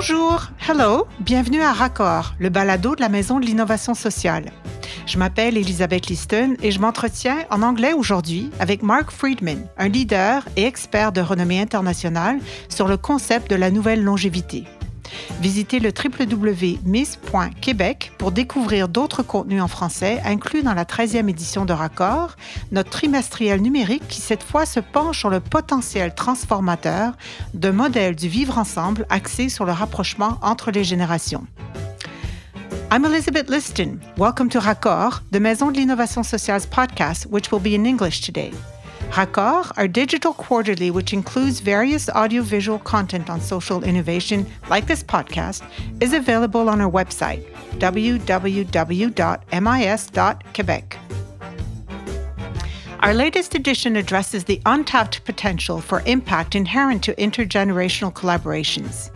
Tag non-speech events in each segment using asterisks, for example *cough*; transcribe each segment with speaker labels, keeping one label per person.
Speaker 1: Bonjour, hello, bienvenue à Raccord, le balado de la Maison de l'innovation sociale. Je m'appelle Elisabeth Liston et je m'entretiens en anglais aujourd'hui avec Mark Friedman, un leader et expert de renommée internationale sur le concept de la nouvelle longévité. Visitez le www.miss.québec pour découvrir d'autres contenus en français inclus dans la 13e édition de Raccord, notre trimestriel numérique qui cette fois se penche sur le potentiel transformateur de modèles du vivre ensemble axé sur le rapprochement entre les générations. I'm Elizabeth Liston. Welcome to Raccord, the Maison de l'Innovation Sociale's podcast, which will be in English today. Raccord, our digital quarterly, which includes various audiovisual content on social innovation, like this podcast, is available on our website, www.mis.quebec. Our latest edition addresses the untapped potential for impact inherent to intergenerational collaborations.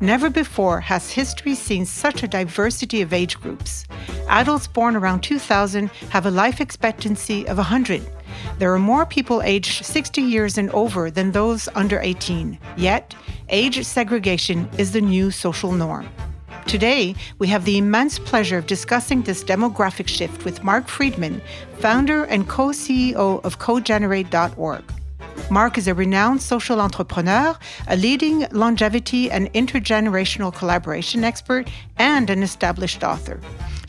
Speaker 1: Never before has history seen such a diversity of age groups. Adults born around 2000 have a life expectancy of 100 there are more people aged 60 years and over than those under 18. Yet, age segregation is the new social norm. Today, we have the immense pleasure of discussing this demographic shift with Mark Friedman, founder and co CEO of cogenerate.org. Mark is a renowned social entrepreneur, a leading longevity and intergenerational collaboration expert, and an established author.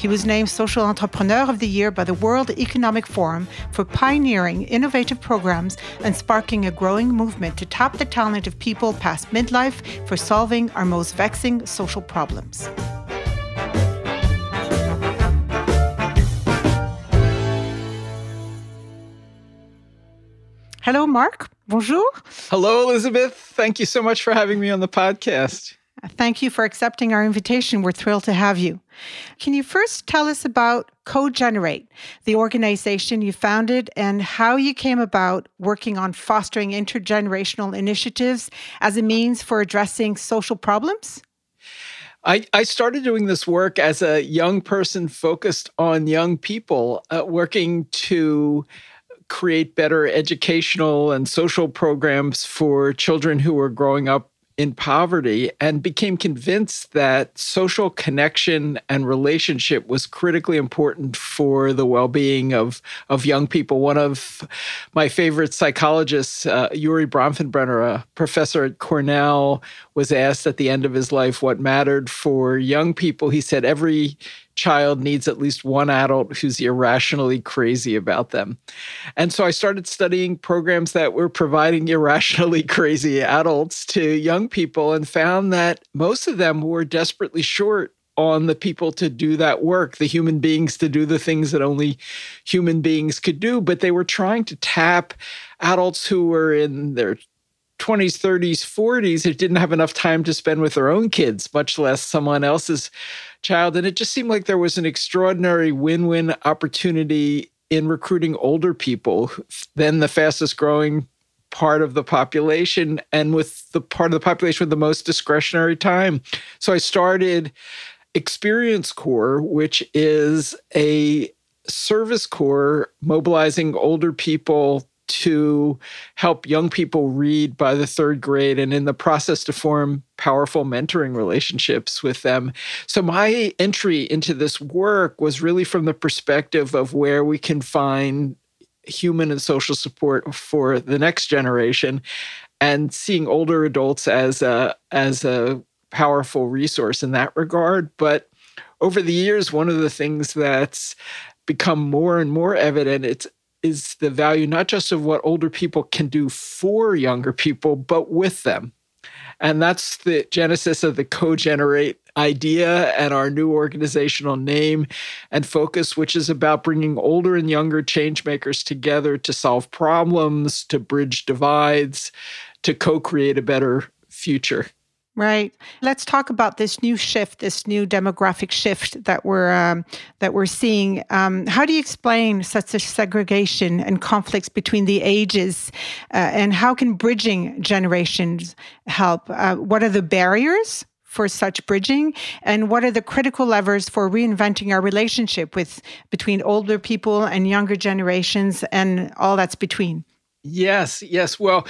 Speaker 1: He was named Social Entrepreneur of the Year by the World Economic Forum for pioneering innovative programs and sparking a growing movement to tap the talent of people past midlife for solving our most vexing social problems. Hello, Mark. Bonjour.
Speaker 2: Hello, Elizabeth. Thank you so much for having me on the podcast.
Speaker 1: Thank you for accepting our invitation. We're thrilled to have you. Can you first tell us about CoGenerate, the organization you founded, and how you came about working on fostering intergenerational initiatives as a means for addressing social problems?
Speaker 2: I, I started doing this work as a young person focused on young people, uh, working to create better educational and social programs for children who were growing up in poverty and became convinced that social connection and relationship was critically important for the well-being of of young people. One of my favorite psychologists, uh, Urie Bronfenbrenner, a professor at Cornell, was asked at the end of his life what mattered for young people. He said every child needs at least one adult who's irrationally crazy about them. And so I started studying programs that were providing *laughs* irrationally crazy adults to young people and found that most of them were desperately short on the people to do that work, the human beings to do the things that only human beings could do. But they were trying to tap adults who were in their 20s, 30s, 40s who didn't have enough time to spend with their own kids, much less someone else's child. And it just seemed like there was an extraordinary win win opportunity in recruiting older people, then the fastest growing part of the population and with the part of the population with the most discretionary time. So I started Experience Corps, which is a service corps mobilizing older people to help young people read by the third grade and in the process to form powerful mentoring relationships with them. So, my entry into this work was really from the perspective of where we can find human and social support for the next generation and seeing older adults as a as a powerful resource in that regard but over the years one of the things that's become more and more evident it's is the value not just of what older people can do for younger people, but with them. And that's the genesis of the co-generate idea and our new organizational name and focus, which is about bringing older and younger changemakers together to solve problems, to bridge divides, to co-create a better future.
Speaker 1: Right. Let's talk about this new shift, this new demographic shift that we're um, that we're seeing. Um, how do you explain such a segregation and conflicts between the ages, uh, and how can bridging generations help? Uh, what are the barriers for such bridging, and what are the critical levers for reinventing our relationship with between older people and younger generations, and all that's between?
Speaker 2: Yes, yes. Well,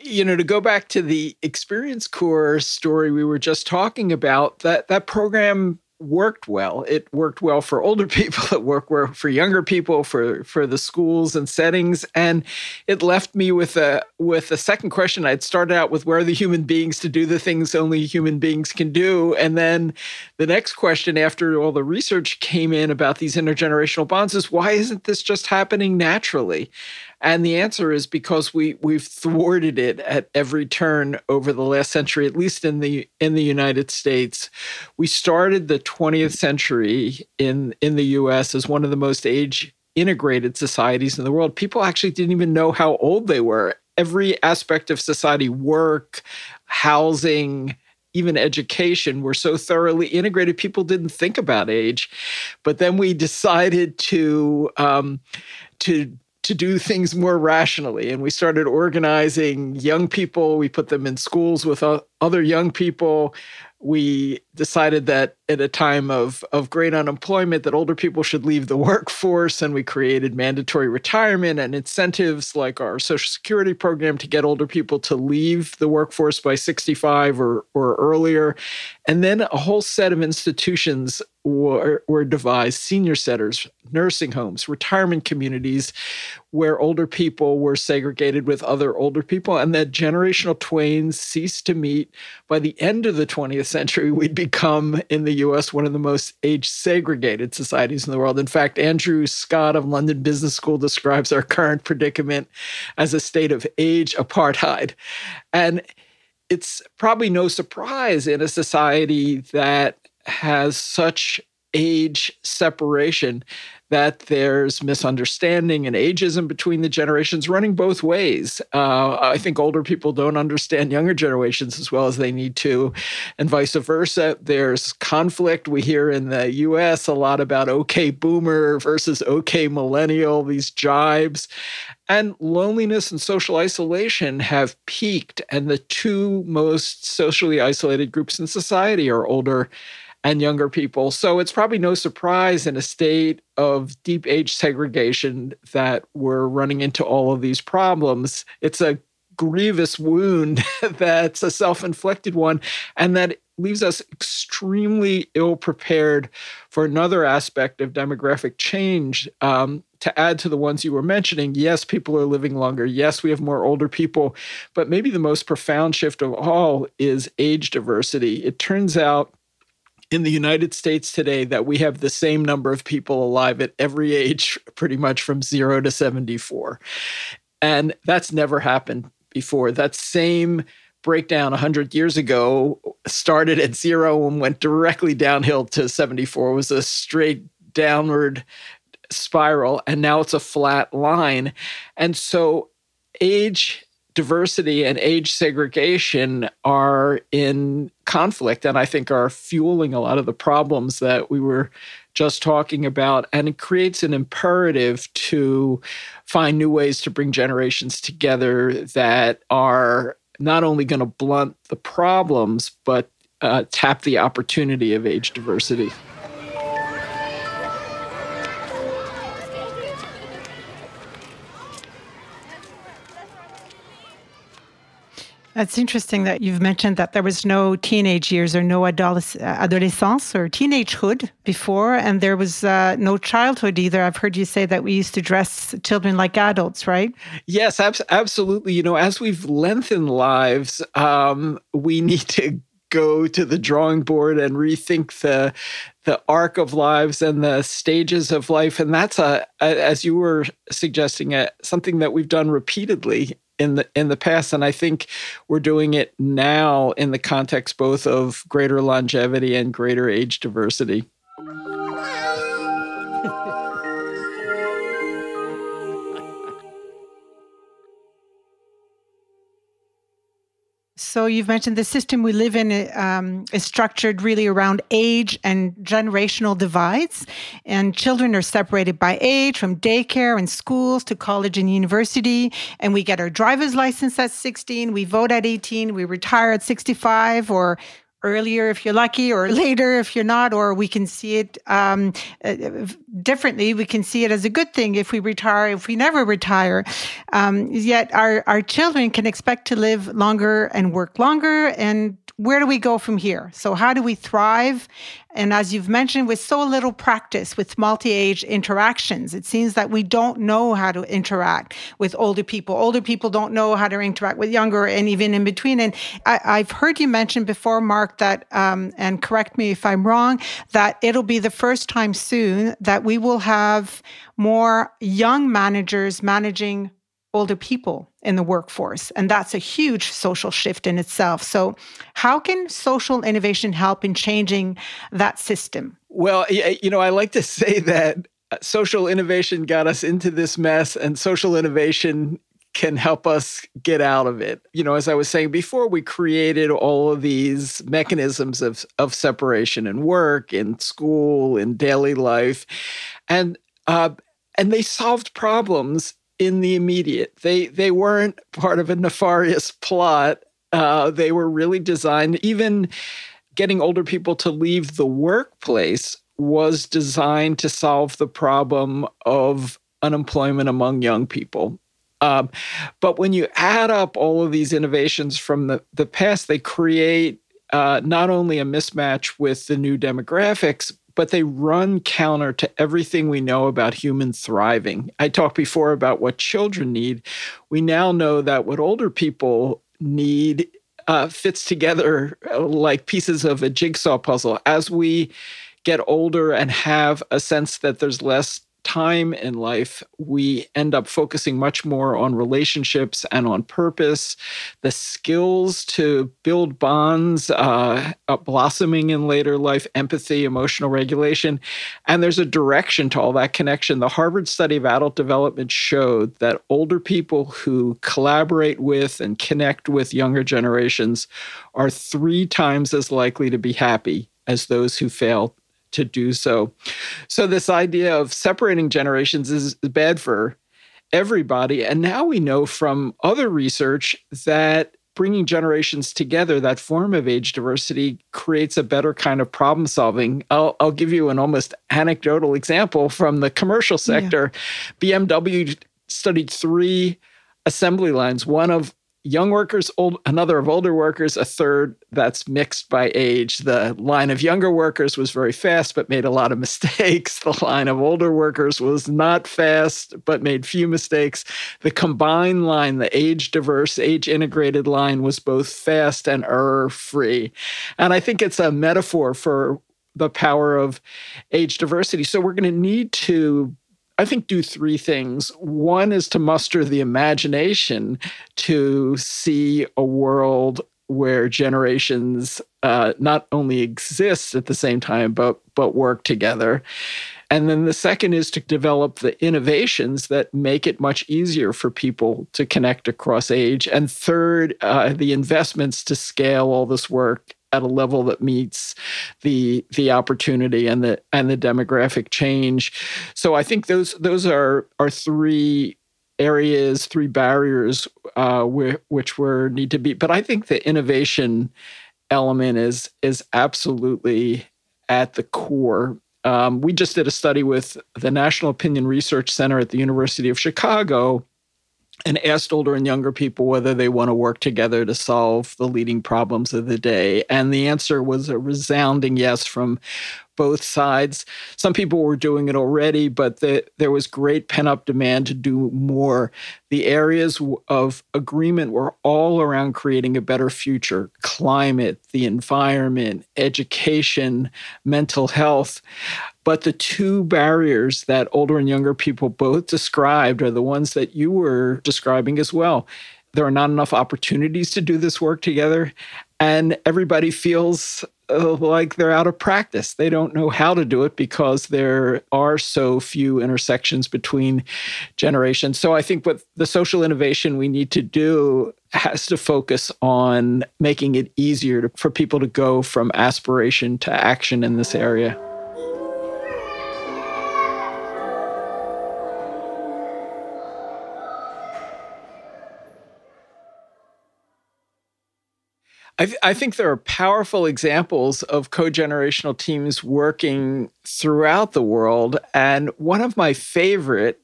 Speaker 2: you know, to go back to the Experience Corps story we were just talking about, that that program worked well. It worked well for older *laughs* people. It worked well for younger people, for for the schools and settings. And it left me with a with a second question. I'd started out with where are the human beings to do the things only human beings can do, and then the next question after all the research came in about these intergenerational bonds is why isn't this just happening naturally? And the answer is because we we've thwarted it at every turn over the last century, at least in the in the United States. We started the 20th century in in the US as one of the most age integrated societies in the world. People actually didn't even know how old they were. Every aspect of society, work, housing, even education were so thoroughly integrated, people didn't think about age. But then we decided to um, to to do things more rationally. And we started organizing young people. We put them in schools with other young people we decided that at a time of, of great unemployment that older people should leave the *laughs* workforce and we created mandatory retirement and incentives like our social security program to get older people to leave the workforce by 65 or, or earlier and then a whole set of institutions were, were devised senior centers nursing homes retirement communities where older people were segregated with other older people and that generational twains ceased to meet by the end of the 20th century, we'd become in the US one of the most age segregated societies in the world. In fact, Andrew Scott of London Business School describes our current predicament as a state of age apartheid. And it's probably no surprise in a society that has such age separation that there's misunderstanding and ageism between the generations running both ways. Uh, I think older people don't understand younger generations as well as they need to, and vice versa. There's conflict. We hear in the US a lot about okay boomer versus okay millennial, these jibes. And loneliness and social isolation have peaked, and the two most socially isolated groups in society are older and younger people. So it's probably no surprise in a state of deep age segregation that we're running into all of these problems. It's a grievous wound *laughs* that's a self inflicted one, and that leaves us extremely ill prepared for another aspect of demographic change. Um, to add to the ones you were mentioning, yes, people are living longer. Yes, we have more older people. But maybe the most profound shift of all is age diversity. It turns out in the United States today that we have the same number of people alive at every age, pretty much from zero to 74. And that's never happened before. That same breakdown 100 years ago started at zero and went directly downhill to 74 it was a straight downward spiral and now it's a flat line and so age diversity and age segregation are in conflict and I think are fueling a lot of the problems that we were just talking about. And it creates an imperative to find new ways to bring generations together that are not only going to blunt the problems, but uh, tap the opportunity of age diversity.
Speaker 1: It's interesting that you've mentioned that there was no teenage years or no adolescence or teenagehood before, and there was uh, no childhood either. I've heard you say that we used to dress children like adults, right?
Speaker 2: Yes, ab- absolutely. You know, as we've lengthened lives, um, we *laughs* need to go to the drawing board and rethink the the arc of lives and the stages of life and that's a, a as you were suggesting a, something that we've done repeatedly in the in the past and i think we're doing it now in the context both of greater longevity and greater age diversity
Speaker 1: So you've mentioned the system we live in um, is structured really around age and generational divides, and children are separated by age from daycare and schools to college and university. And we get our driver's license at 16, we vote at 18, we retire at 65, or earlier if you're lucky, or *laughs* later if you're not, or we can see it um, uh, differently. We can see it as a good thing if we retire, if we never retire. Um, yet our, our children can expect to live longer and work longer and where do we go from here? So, how do we thrive? And as you've mentioned, with so little practice with multi age interactions, it seems that we don't know how to interact with older people. Older people don't know how to interact with younger and even in between. And I, have heard you mention before, Mark, that, um, and correct me if I'm wrong, that it'll be the first time soon that we will have more young managers managing older people in the workforce. And that's a huge social shift in itself. So, how can social innovation help in changing that system?
Speaker 2: Well, you know, I like to *laughs* say that uh, social innovation got us into this mess, and social innovation can help us get out of it. You know, as I was saying before, we created all of these mechanisms of, of separation in work, in school, in daily life. And uh, and they solved problems in the immediate. They they weren't part of a nefarious plot. Uh, they were really designed. Even getting older people to leave the workplace was designed to solve the problem of unemployment among young people. Um, but when you add up all of these innovations from the, the past, they create uh, not only a mismatch with the new demographics, but they run counter to everything we know about human thriving. I talked before about what children need. We now know that what older people need uh, fits together uh, like pieces of a jigsaw puzzle. As we get older and have a sense that there's less time in life, we end up focusing much more on relationships and on purpose, the skills to build bonds, uh, blossoming in later life, empathy, emotional regulation. And there's a direction to all that connection. The Harvard study of adult development showed that older people who collaborate with and connect with younger generations are three times as likely to be happy as those who fail to do so. So, this idea of separating generations is bad for everybody. And now we know from other research that bringing generations together, that form of age diversity, creates a better kind of problem solving. I'll, I'll give you an almost anecdotal example from the commercial sector. Yeah. BMW studied three assembly lines, one of young workers, old, another of older workers, a third that's mixed by age. The line of younger workers was very fast, but made a lot of *laughs* mistakes. The line of older workers was not fast, but made few mistakes. The combined line, the age diverse, age integrated line, was both fast and error free. And I think it's a metaphor for the power of age diversity. So we're going to need to I think, do three things. One is to muster the imagination to see a world where generations uh, not only exist at the same time, but but work together. And then the second is to develop the innovations that make it much easier for people to connect across age. And third, uh, the investments to scale all this work at a level that meets the the opportunity and the and the demographic change. So I think those those are are three areas, three barriers uh, which were need to be. But I think the innovation element is is absolutely at the core. Um, we just did a study with the National Opinion Research Center at the University of Chicago and asked older and younger people whether they want to work together to solve the leading problems of the day. And the answer was a resounding yes from both sides. Some people were doing it already, but the, there was great pent up demand to do more. The areas of agreement were all around creating a better future climate, the environment, education, mental health. But the two barriers that older and younger people both described are the ones that you were describing as well. There are not enough opportunities to do this work together, and everybody feels uh, like they're out of practice. They don't know how to do it because there are so few intersections between generations. So I think what the social innovation we need to do has to focus on making it easier to, for people to go from aspiration to action in this area. I, th- I, think there are powerful examples of co generational teams working throughout the world. And one of my favorite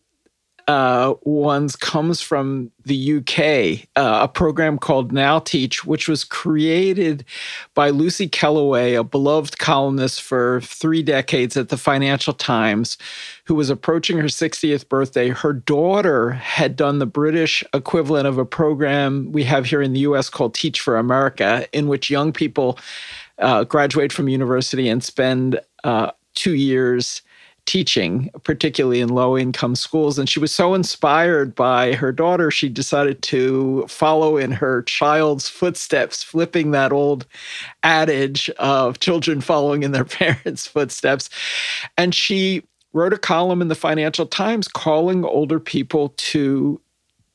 Speaker 2: uh, ones comes from the UK, uh, a program called Now Teach, which was created by Lucy Kellaway, a beloved columnist for three decades at the Financial Times, who was approaching her 60th birthday. Her daughter had done the British equivalent of a program we have here in the US called Teach for America, in which young people uh, graduate from university and spend uh, two years teaching, particularly in low income schools. And she was so inspired by her daughter, she decided to follow in her child's footsteps, flipping that old adage of children following in their *laughs* parents' footsteps. And she wrote a column in the Financial Times calling older people to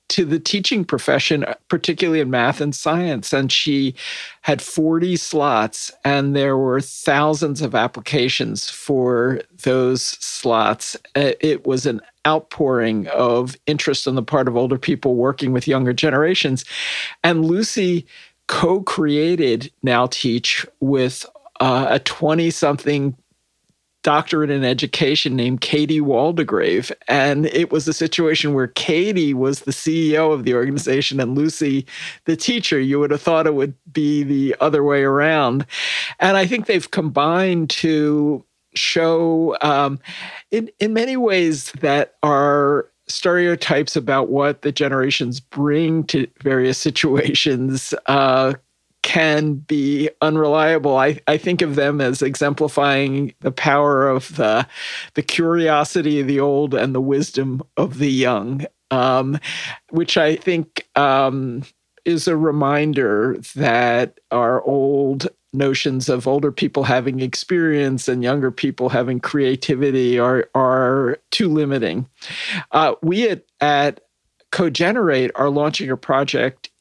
Speaker 2: to the teaching profession, particularly in math and science. And she had 40 slots, and there were thousands of applications for those slots. Uh, it was an outpouring of interest on the part of older people working with younger generations. And Lucy co created Now Teach with uh, a 20 something doctorate in education named Katie Waldegrave. And it was a situation where Katie was the CEO of the organization and Lucy the teacher. You would have thought it would be the other way around. And I think they've combined to show um, in, in many ways that are stereotypes about what the generations bring to various situations uh, can be unreliable. I, I think of them as exemplifying the power of the, the curiosity of the old and the wisdom of the young, um, which I think um, is a reminder that our old notions of older people having experience and younger people having creativity are, are too limiting. Uh, we at, at CoGenerate are launching a project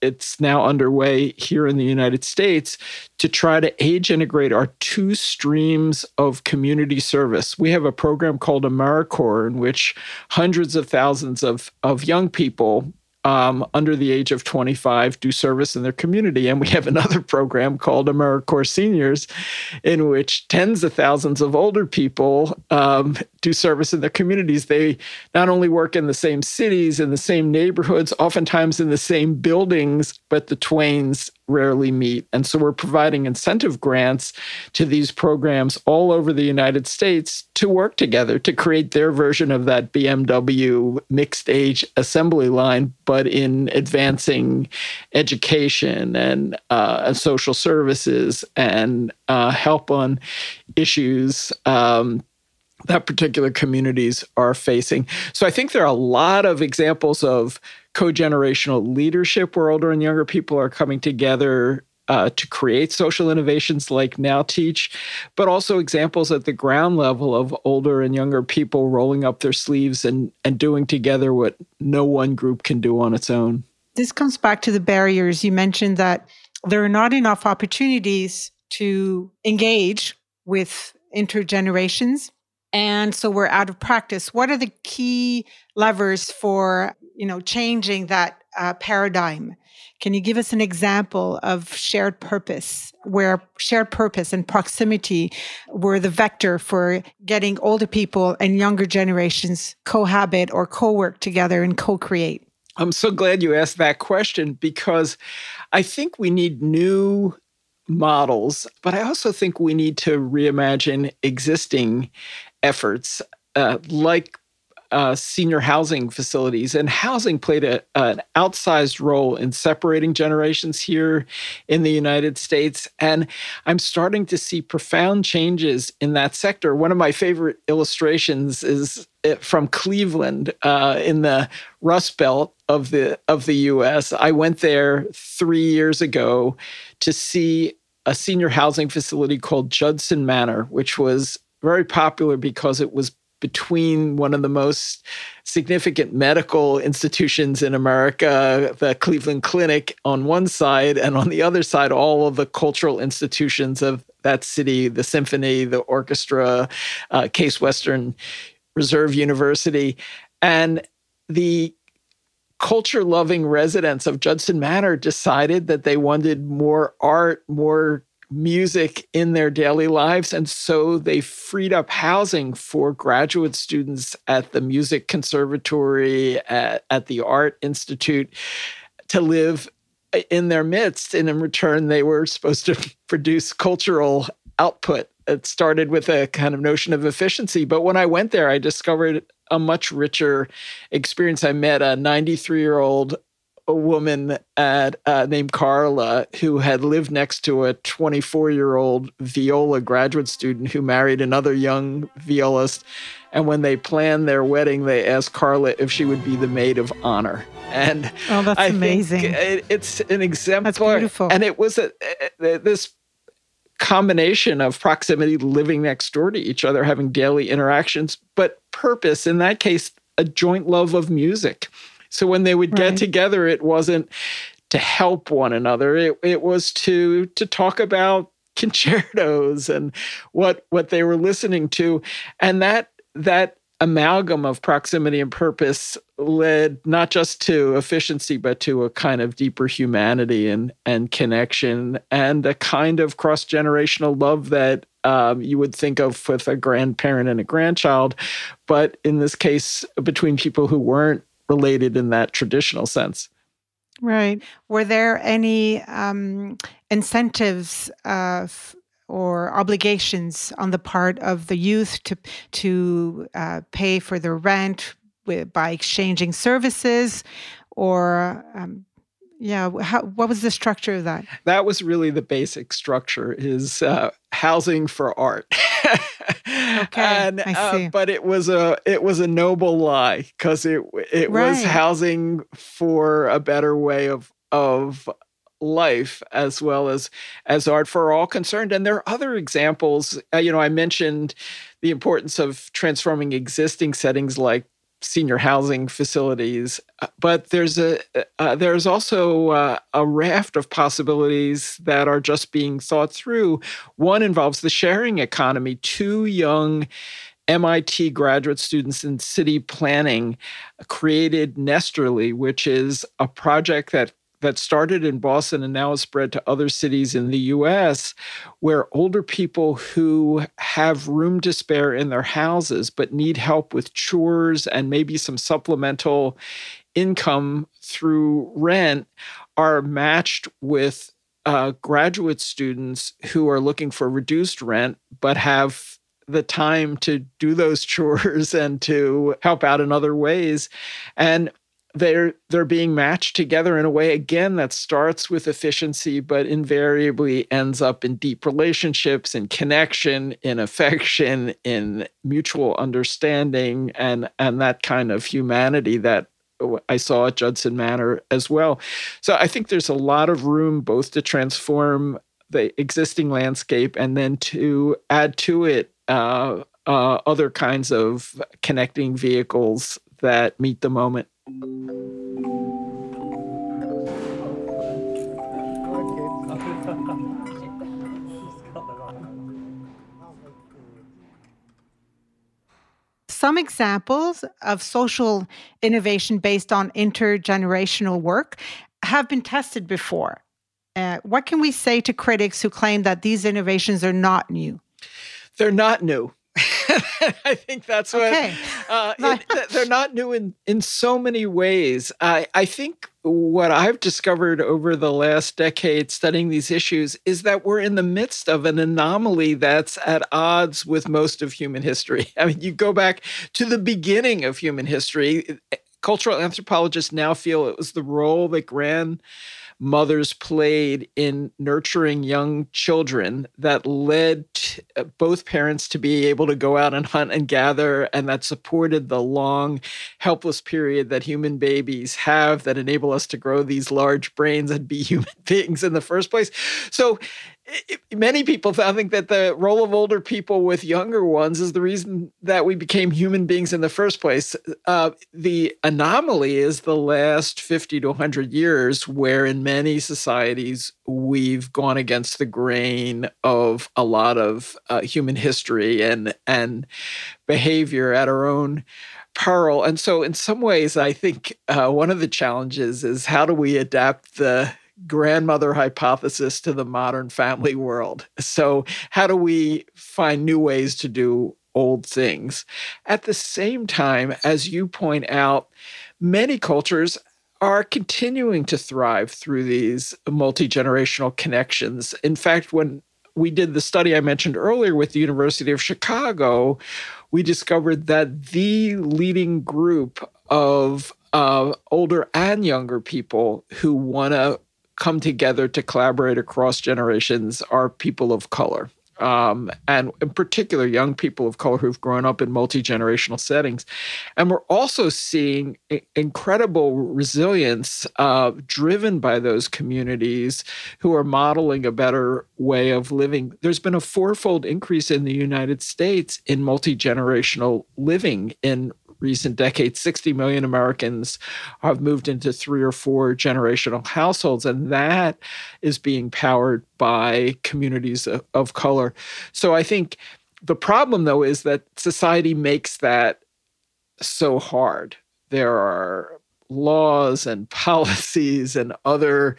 Speaker 2: it's now underway here in the United States to try to age integrate our two streams of community service. We have a program called AmeriCorps in which hundreds of thousands of, of young people um, under the age of 25 do service in their community. And we have another *laughs* program called AmeriCorps Seniors, in which tens of thousands of older people um, do service in their communities. They not only work in the same cities, in the same neighborhoods, oftentimes in the same buildings, but the twains rarely meet. And so we're providing incentive grants to these programs all over the United States to work together to create their version of that BMW mixed age assembly line, but in advancing education and, uh, and social services and uh, help on issues. Um, that particular communities are facing. So I think there are a lot of examples of co-generational leadership where older and younger people are coming together uh, to create social innovations like Now Teach, but also examples at the ground level of older and younger people rolling up their sleeves and, and doing together what no one group can do on its own.
Speaker 1: This comes back to the barriers. You mentioned that there are not enough opportunities to engage with intergenerations and so we're out of practice what are the key levers for you know changing that uh, paradigm. Can you give us an example of shared purpose where shared purpose and proximity were the vector for getting older people and younger generations cohabit or co-work together and co-create?
Speaker 2: I'm so glad you asked that question because i think we need new models, but I also think we need to reimagine existing efforts uh, like uh, senior housing facilities. And housing played a, an outsized role in separating generations here in the United States. And I'm starting to see profound changes in that sector. One of my favorite illustrations is from Cleveland uh, in the Rust Belt of the of the U.S. I went there three years ago to see a senior housing facility called Judson Manor, which was very popular because it was between one of the most significant medical institutions in America, the Cleveland Clinic on one side, and on the other side, all of the cultural institutions of that city the symphony, the orchestra, uh, Case Western Reserve University. And the culture loving residents of Judson Manor decided that they wanted more art, more music in their daily lives. And so they freed up housing for graduate students at the Music Conservatory, at, at the Art Institute to live uh, in their midst. And in return, they were supposed to *laughs* produce cultural output. It started with a kind of notion of efficiency. But when I went there, I discovered a much richer experience. I met a 93 year old a woman at uh, named Carla who had lived next to a 24 year old viola graduate student who married another young violist. And when they planned their wedding, they asked Carla if she would be the maid of honor. And
Speaker 1: oh, that's
Speaker 2: I
Speaker 1: amazing!
Speaker 2: It, it's an exemplar.
Speaker 1: That's beautiful.
Speaker 2: And it was a, a, this combination of proximity, living next door to each other, having daily interactions, but purpose. In that case, a joint love of music so when they would get together, it wasn't to help one another. It it was to to talk about *laughs* concertos and what what they were listening to, and that that amalgam of proximity and purpose led not just to efficiency but to a kind of deeper humanity and and connection and a kind of cross generational love that um, you would think of with a grandparent and a grandchild, but in this case between people who weren't related in that traditional sense.
Speaker 1: Right. Were there any um, incentives uh, or obligations on the part of the youth to to uh, pay for the rent with, by exchanging services, or um, yeah, how, what was the structure of that?
Speaker 2: That was really the basic structure: is uh, housing for art. *laughs*
Speaker 1: okay, and, I uh, see.
Speaker 2: Uh, but it was a it was a noble lie because it it right. was housing for a better way of of life as well as as art for all concerned and there are other examples uh, you know i mentioned the importance of transforming existing settings like senior housing facilities. Uh, but there's a uh, there's also uh, a raft of possibilities that are just being thought through. One involves the sharing economy. Two young MIT graduate students in city planning created Nesterly, which is a project that that started in Boston and now has spread to other cities in the US, where older people who have room to spare in their houses but need help with chores and maybe some supplemental income through rent are matched with uh, graduate students who are looking for reduced rent but have the time to do those *laughs* chores and to help out in other ways. And they're they're being matched together in a way again that starts with efficiency but invariably ends up in deep relationships in connection in affection in mutual understanding and and that kind of humanity that I saw at Judson Manor as well. So I think there's a lot of room both to transform the existing landscape and then to add to it uh, uh, other kinds of connecting vehicles that meet the moment.
Speaker 1: Some examples of social innovation based on intergenerational work have been tested before. Uh, what can we say to critics who claim that these innovations are not new?
Speaker 2: They're not new. *laughs* I think that's what uh, it, they're not new in in so many ways. I I think what I've discovered over the last decade studying these issues is that we're in the midst of an anomaly that's at odds with most of human history. *laughs* I mean, you go back to the beginning of human history. Cultural anthropologists now feel it was the role that grand mothers played in nurturing young children that led uh, both parents to be able to go out and hunt and gather, and that supported the long, helpless period that human babies have that enable us to grow these large brains and be *laughs* human beings in the first place. So many people I think that the role of older people with younger ones is the reason that we became human beings in the first place. Uh, the anomaly is the last 50 to 100 years, where in many societies we've gone against the grain of a lot of uh, human history and, and behavior at our own peril. And so, in some ways, I think uh, one of the challenges is how do we adapt the grandmother hypothesis to the modern family world? So, how do we find new ways to do old things? At the same time, as you point out, many cultures are continuing to thrive through these multi generational connections. In fact, when we did the study I mentioned earlier with the University of Chicago, we discovered that the leading group of uh, older and younger people who want to come together to collaborate across generations are people of color. Um, and in particular young people of color who've grown up in multi-generational settings. And we're also seeing incredible resilience uh, driven by those communities who are modeling a better way of living. There's been a fourfold increase in the united states in multi-generational living in recent decades, 60 million Americans have moved into three or four generational households, and that is being powered by communities of, of color. So I think the problem, though, is that society makes that so hard. There are laws and *laughs* policies and other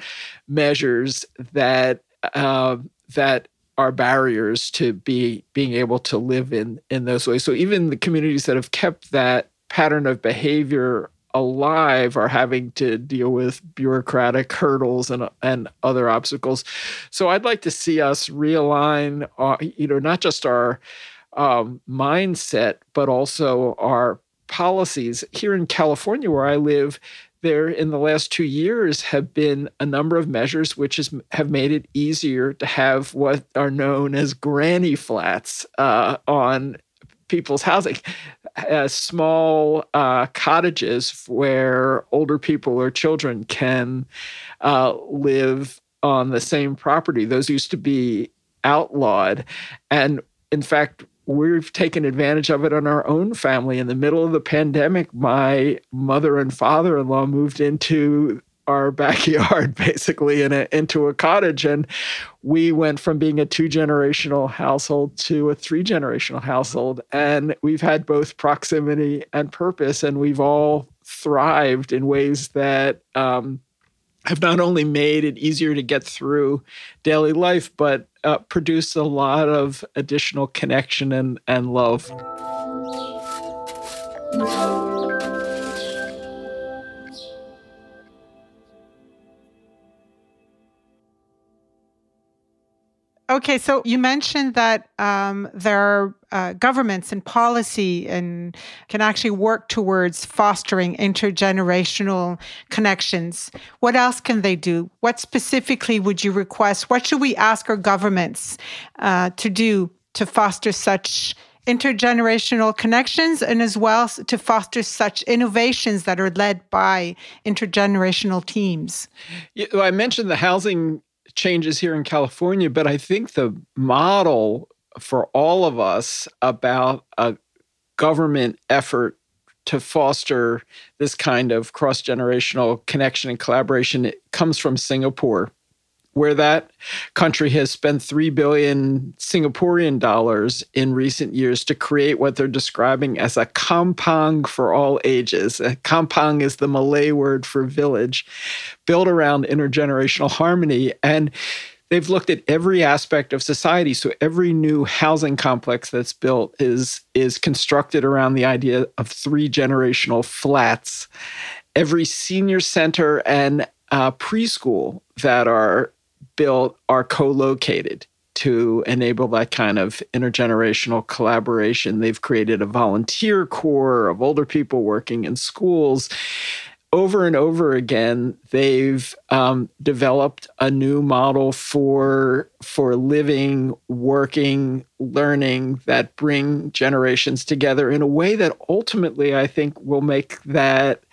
Speaker 2: measures that uh, that are barriers to be being able to live in in those ways. So even the communities that have kept that pattern of behavior alive are having to deal with bureaucratic hurdles and and other obstacles. So I'd like to see us realign, uh, you know, not just our um, mindset, but also our policies. Here in California, where I live, there in the last two years have been a number of measures which has, have made it easier to have what are known as granny flats uh, on people's housing uh, small uh, cottages where older people or children can uh, live on the same property. Those used to be outlawed. And in fact, we've taken advantage of it in our own family. In the middle of the pandemic, my mother and father in law moved into our *laughs* backyard basically in a, into a cottage and we went from being a two generational household to a three generational household and we've had both proximity and purpose and we've all thrived in ways that um, have not only made it easier to get through daily life but uh, produced a lot of additional connection and, and love
Speaker 1: Okay, so you mentioned that um, there are uh, governments and policy and can actually work towards fostering intergenerational connections. What else can they do? What specifically would you request? What should we ask our governments uh, to do to foster such intergenerational connections and as well to foster such innovations that are led by intergenerational teams?
Speaker 2: Yeah, well, I mentioned the housing changes here in California, but I think the model for all of us about a government effort to foster this kind of cross generational connection and collaboration it comes from Singapore where that country has spent 3 billion Singaporean dollars in recent years to create what they're describing as a kampong for all ages. A kampong is the Malay word for village, built around intergenerational harmony. And they've looked at every aspect of society. So every new housing complex that's built is, is constructed around the idea of three generational flats. Every senior center and uh, preschool that are built are co-located to enable that kind of intergenerational collaboration. They've created a volunteer corps of older people working in schools. Over and over again, they've um, developed a new model for for living, working, learning that bring generations together in a way that ultimately, I think, will make that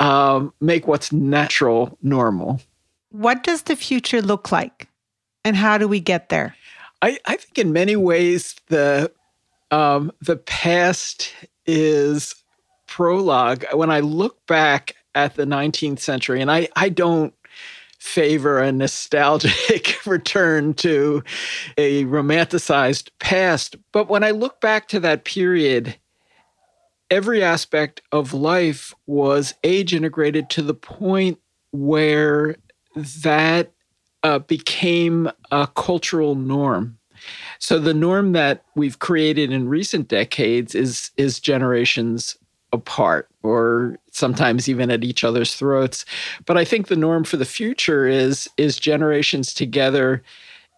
Speaker 2: um, make what's natural normal.
Speaker 1: What does the future look like? And how do we get there?
Speaker 2: I, I think in many ways the um, the past is prologue. When I look back at the 19th century, and I, I don't favor a nostalgic *laughs* return to a romanticized past, but when I look back to that period, every aspect of life was age integrated to the point where that uh, became a cultural norm. So the norm that we've created in recent decades is is generations apart or sometimes even at each other's throats. But I think the norm for the future is is generations together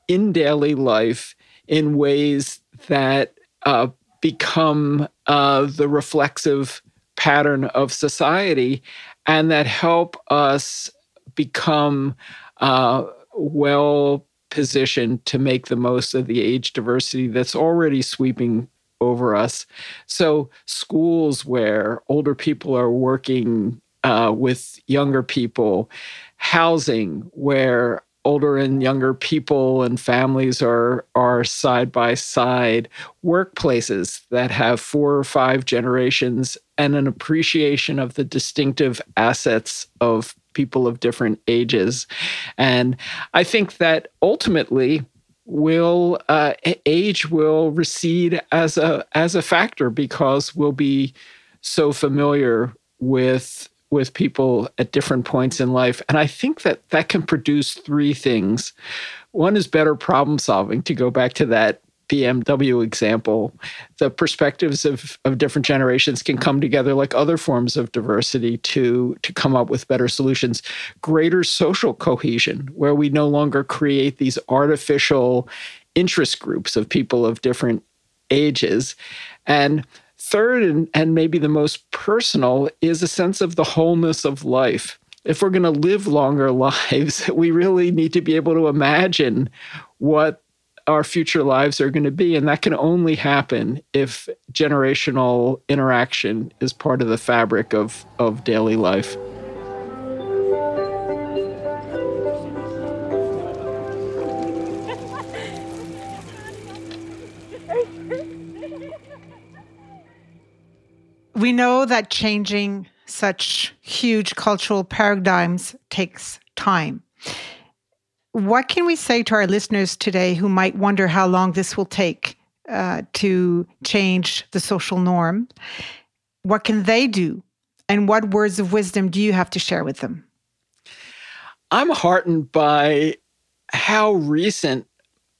Speaker 2: in daily life in ways that uh, become uh, the reflexive pattern of society and that help us become uh, well positioned to make the most of the age diversity that's already sweeping over us. So, schools where older people are working uh, with younger people, housing where older and younger people and families are are side by side workplaces that have four or five generations and an appreciation of the distinctive assets of people of different ages. And i think that ultimately will uh, age will recede as a as a factor because we'll be so familiar with with people at different points in life. And i think that that can produce three things. One is better problem solving to go back to that BMW example, the perspectives of, of different generations can come together like other forms of diversity to, to come up with better solutions. Greater social cohesion, where we no longer create these artificial interest groups of people of different ages. And third, and, and maybe the most personal, is a sense of the wholeness of life. If we're going to live longer *laughs* lives, we really need to be able to imagine what our future lives are going to be. And that can only happen if generational interaction is part of the fabric of, of daily life.
Speaker 1: We know that changing such huge cultural paradigms takes time. What can we say to our listeners today who might wonder how long this will take uh, to change the social norm? What can they do? And what words of wisdom do you have to share with them?
Speaker 2: I'm heartened by how recent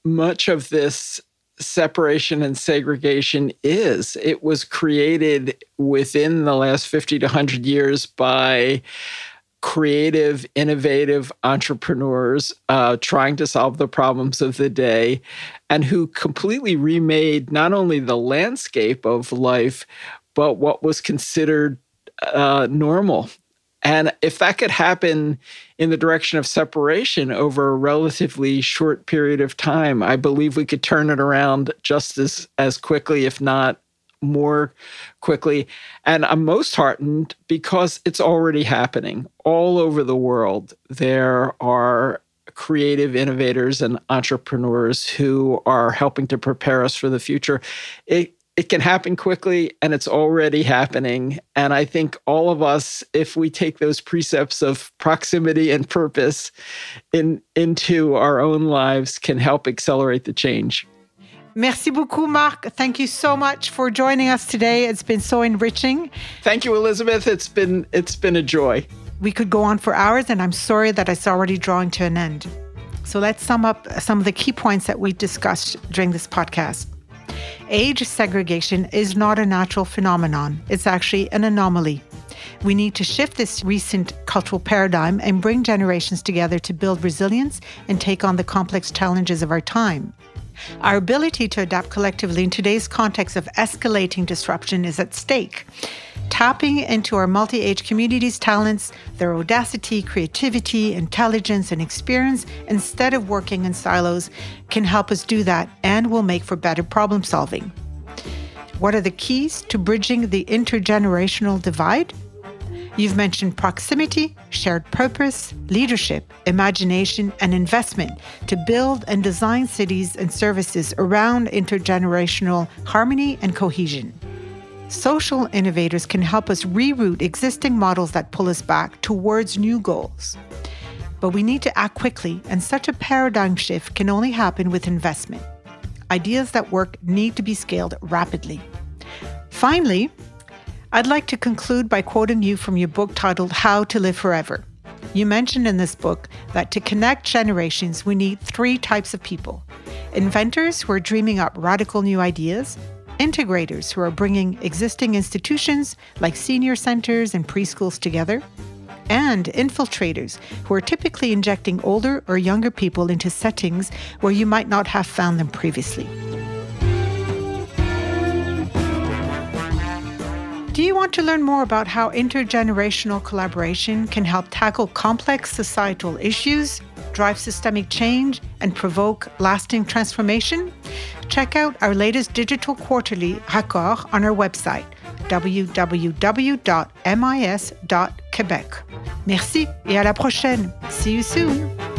Speaker 2: much of this separation and segregation is. It was created within the last 50 to 100 years by creative, innovative entrepreneurs uh, trying to solve the problems of the day and who completely remade not only the landscape of life, but what was considered uh, normal. And if that could happen in the direction of separation over a relatively short period of time, I believe we could turn it around just as, as quickly, if not more quickly. And I'm most heartened because it's already happening all over the world. There are creative innovators and entrepreneurs who are helping to prepare us for the future. It, it can happen quickly and it's already happening. And I think all of us, if we take those precepts of proximity and purpose in, into our own lives, can help accelerate the change.
Speaker 1: Merci beaucoup, Marc. Thank you so much for joining us today. It's been so enriching.
Speaker 2: Thank you, Elizabeth. It's been it's been a joy.
Speaker 1: We could go on for hours, and I'm sorry that it's already drawing to an end. So let's sum up some of the key points that we discussed during this podcast. Age segregation is not a natural phenomenon, it's actually an anomaly. We need to shift this recent cultural paradigm and bring generations together to build resilience and take on the complex challenges of our time. Our ability to adapt collectively in today's context of escalating disruption is at stake. Tapping into our multi age community's talents, their audacity, creativity, intelligence, and experience, instead of working in silos, can help us do that and will make for better problem solving. What are the keys to bridging the intergenerational divide? You've mentioned proximity, shared purpose, leadership, imagination, and investment to build and design cities and services around intergenerational harmony and cohesion. Social innovators can help us reroute existing models that pull us back towards new goals. But we need to act quickly, and such a paradigm shift can only happen with investment. Ideas that work need to be scaled rapidly. Finally, I'd like to conclude by quoting you from your book titled How to Live Forever. You mentioned in this book that to connect generations, we need three types of people inventors who are dreaming up radical new ideas, integrators who are bringing existing institutions like senior centers and preschools together, and infiltrators who are typically injecting older or younger people into settings where you might not have found them previously. Do you want to learn more about how intergenerational collaboration can help tackle complex societal issues, drive systemic change, and provoke lasting transformation? Check out our latest digital quarterly, Raccord, on our website, www.mis.québec. Merci et à la prochaine. See you soon.